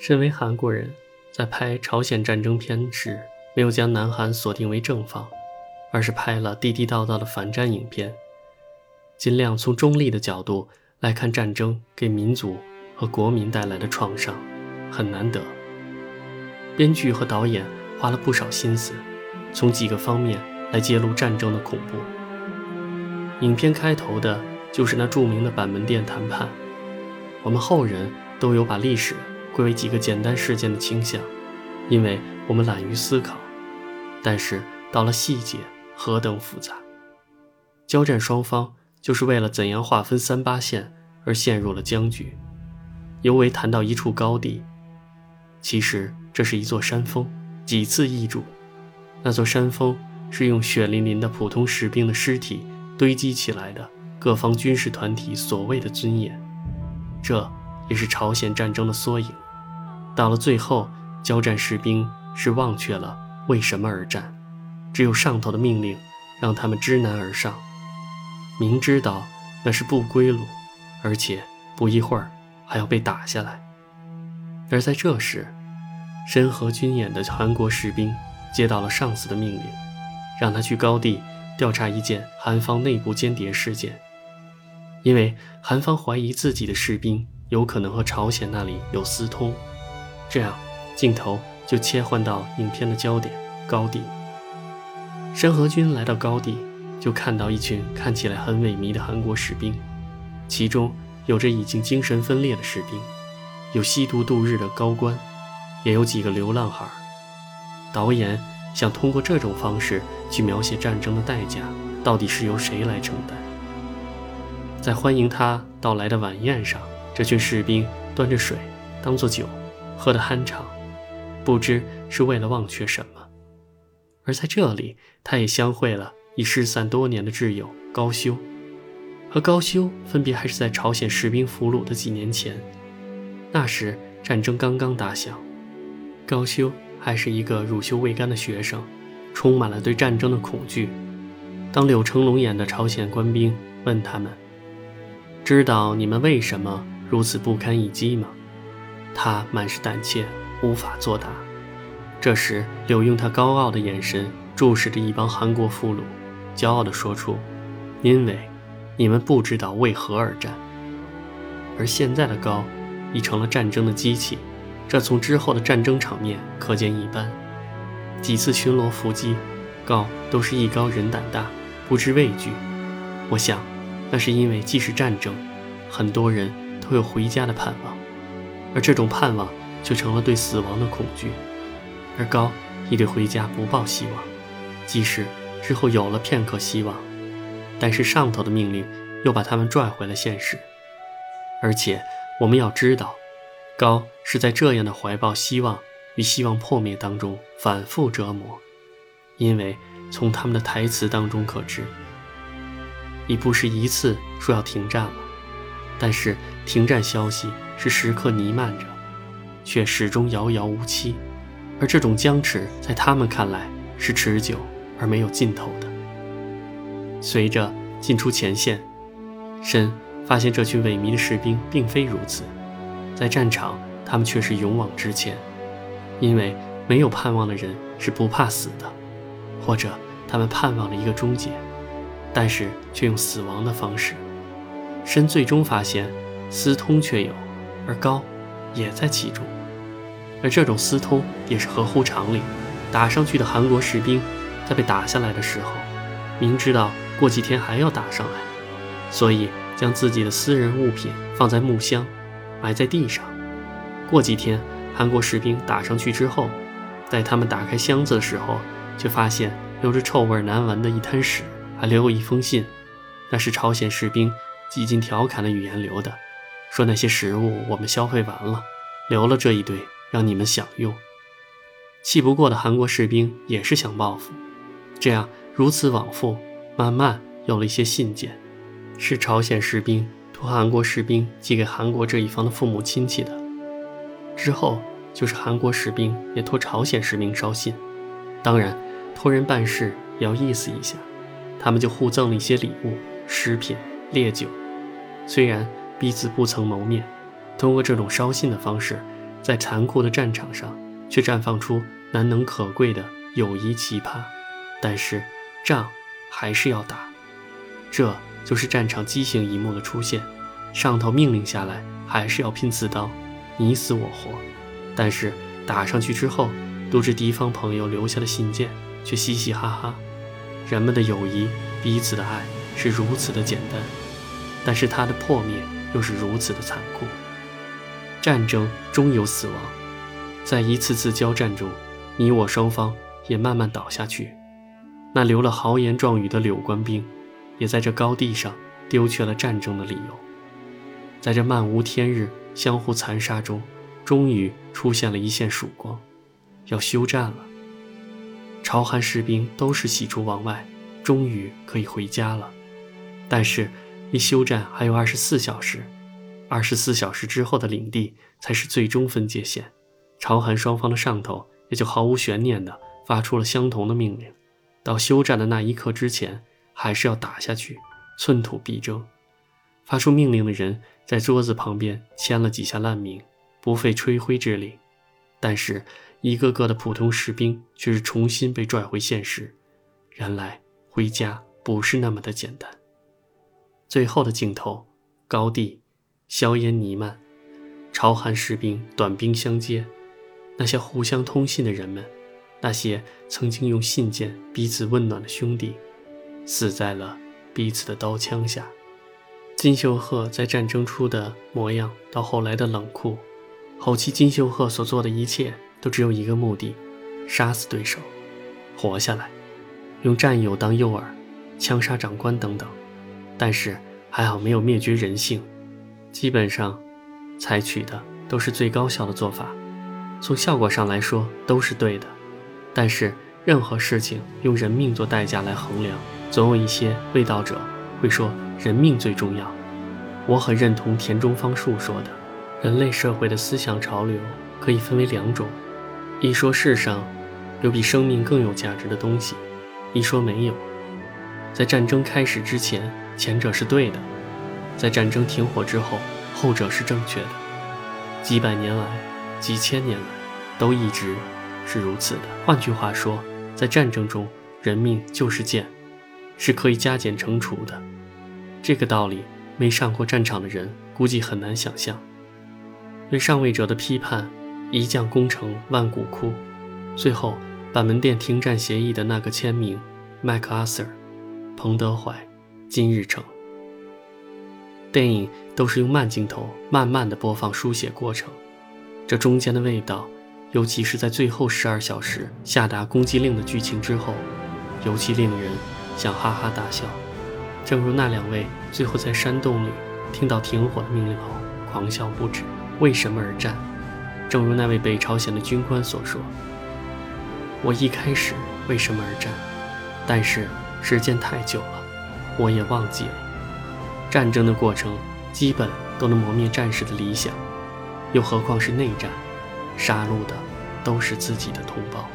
身为韩国人，在拍朝鲜战争片时，没有将南韩锁定为正方，而是拍了地地道道的反战影片，尽量从中立的角度来看战争给民族和国民带来的创伤，很难得。编剧和导演花了不少心思，从几个方面来揭露战争的恐怖。影片开头的就是那著名的板门店谈判，我们后人都有把历史。归为几个简单事件的倾向，因为我们懒于思考。但是到了细节，何等复杂！交战双方就是为了怎样划分三八线而陷入了僵局。尤为谈到一处高地，其实这是一座山峰，几次易主。那座山峰是用血淋淋的普通士兵的尸体堆积起来的，各方军事团体所谓的尊严。这。也是朝鲜战争的缩影。到了最后，交战士兵是忘却了为什么而战，只有上头的命令让他们知难而上，明知道那是不归路，而且不一会儿还要被打下来。而在这时，申河军演的韩国士兵接到了上司的命令，让他去高地调查一件韩方内部间谍事件，因为韩方怀疑自己的士兵。有可能和朝鲜那里有私通，这样镜头就切换到影片的焦点高地。申河军来到高地，就看到一群看起来很萎靡的韩国士兵，其中有着已经精神分裂的士兵，有吸毒度日的高官，也有几个流浪汉。导演想通过这种方式去描写战争的代价到底是由谁来承担。在欢迎他到来的晚宴上。这群士兵端着水，当作酒，喝得酣畅，不知是为了忘却什么。而在这里，他也相会了已失散多年的挚友高修，和高修分别还是在朝鲜士兵俘虏的几年前。那时战争刚刚打响，高修还是一个乳臭未干的学生，充满了对战争的恐惧。当柳成龙演的朝鲜官兵问他们：“知道你们为什么？”如此不堪一击吗？他满是胆怯，无法作答。这时，柳用他高傲的眼神注视着一帮韩国俘虏，骄傲地说出：“因为你们不知道为何而战。”而现在的高已成了战争的机器，这从之后的战争场面可见一斑。几次巡逻伏击，高都是艺高人胆大，不知畏惧。我想，那是因为既是战争，很多人。会有回家的盼望，而这种盼望就成了对死亡的恐惧。而高也对回家不抱希望，即使之后有了片刻希望，但是上头的命令又把他们拽回了现实。而且我们要知道，高是在这样的怀抱希望与希望破灭当中反复折磨，因为从他们的台词当中可知，已不是一次说要停战了。但是停战消息是时刻弥漫着，却始终遥遥无期，而这种僵持在他们看来是持久而没有尽头的。随着进出前线，申发现这群萎靡的士兵并非如此，在战场他们却是勇往直前，因为没有盼望的人是不怕死的，或者他们盼望着一个终结，但是却用死亡的方式。申最终发现，私通却有，而高也在其中，而这种私通也是合乎常理。打上去的韩国士兵，在被打下来的时候，明知道过几天还要打上来，所以将自己的私人物品放在木箱，埋在地上。过几天，韩国士兵打上去之后，在他们打开箱子的时候，却发现留着臭味难闻的一滩屎，还留有一封信，那是朝鲜士兵。几近调侃的语言留的，说那些食物我们消费完了，留了这一堆让你们享用。气不过的韩国士兵也是想报复，这样如此往复，慢慢有了一些信件，是朝鲜士兵托韩国士兵寄给韩国这一方的父母亲戚的。之后就是韩国士兵也托朝鲜士兵捎信，当然托人办事也要意思一下，他们就互赠了一些礼物、食品、烈酒。虽然彼此不曾谋面，通过这种捎信的方式，在残酷的战场上，却绽放出难能可贵的友谊奇葩。但是，仗还是要打。这就是战场畸形一幕的出现。上头命令下来，还是要拼刺刀，你死我活。但是打上去之后，读着敌方朋友留下的信件，却嘻嘻哈哈。人们的友谊，彼此的爱，是如此的简单，但是它的破灭又是如此的残酷。战争终有死亡，在一次次交战中，你我双方也慢慢倒下去。那留了豪言壮语的柳官兵，也在这高地上丢却了战争的理由。在这漫无天日、相互残杀中，终于出现了一线曙光，要休战了。朝韩士兵都是喜出望外，终于可以回家了。但是，离休战还有二十四小时，二十四小时之后的领地才是最终分界线。朝韩双方的上头也就毫无悬念地发出了相同的命令：到休战的那一刻之前，还是要打下去，寸土必争。发出命令的人在桌子旁边签了几下烂名，不费吹灰之力。但是，一个个的普通士兵却是重新被拽回现实。原来，回家不是那么的简单。最后的镜头，高地，硝烟弥漫，朝韩士兵短兵相接。那些互相通信的人们，那些曾经用信件彼此温暖的兄弟，死在了彼此的刀枪下。金秀赫在战争初的模样，到后来的冷酷，后期金秀赫所做的一切都只有一个目的：杀死对手，活下来，用战友当诱饵，枪杀长官等等。但是还好没有灭绝人性，基本上采取的都是最高效的做法，从效果上来说都是对的。但是任何事情用人命做代价来衡量，总有一些卫道者会说。人命最重要，我很认同田中芳树说的，人类社会的思想潮流可以分为两种：一说世上有比生命更有价值的东西，一说没有。在战争开始之前，前者是对的；在战争停火之后，后者是正确的。几百年来，几千年来，都一直是如此的。换句话说，在战争中，人命就是贱，是可以加减乘除的。这个道理，没上过战场的人估计很难想象。对上位者的批判，一将功成万骨枯。最后，板门店停战协议的那个签名，麦克阿瑟、彭德怀、金日成。电影都是用慢镜头慢慢的播放书写过程，这中间的味道，尤其是在最后十二小时下达攻击令的剧情之后，尤其令人想哈哈大笑。正如那两位最后在山洞里听到停火的命令后狂笑不止。为什么而战？正如那位北朝鲜的军官所说：“我一开始为什么而战？但是时间太久了，我也忘记了。战争的过程基本都能磨灭战士的理想，又何况是内战，杀戮的都是自己的同胞。”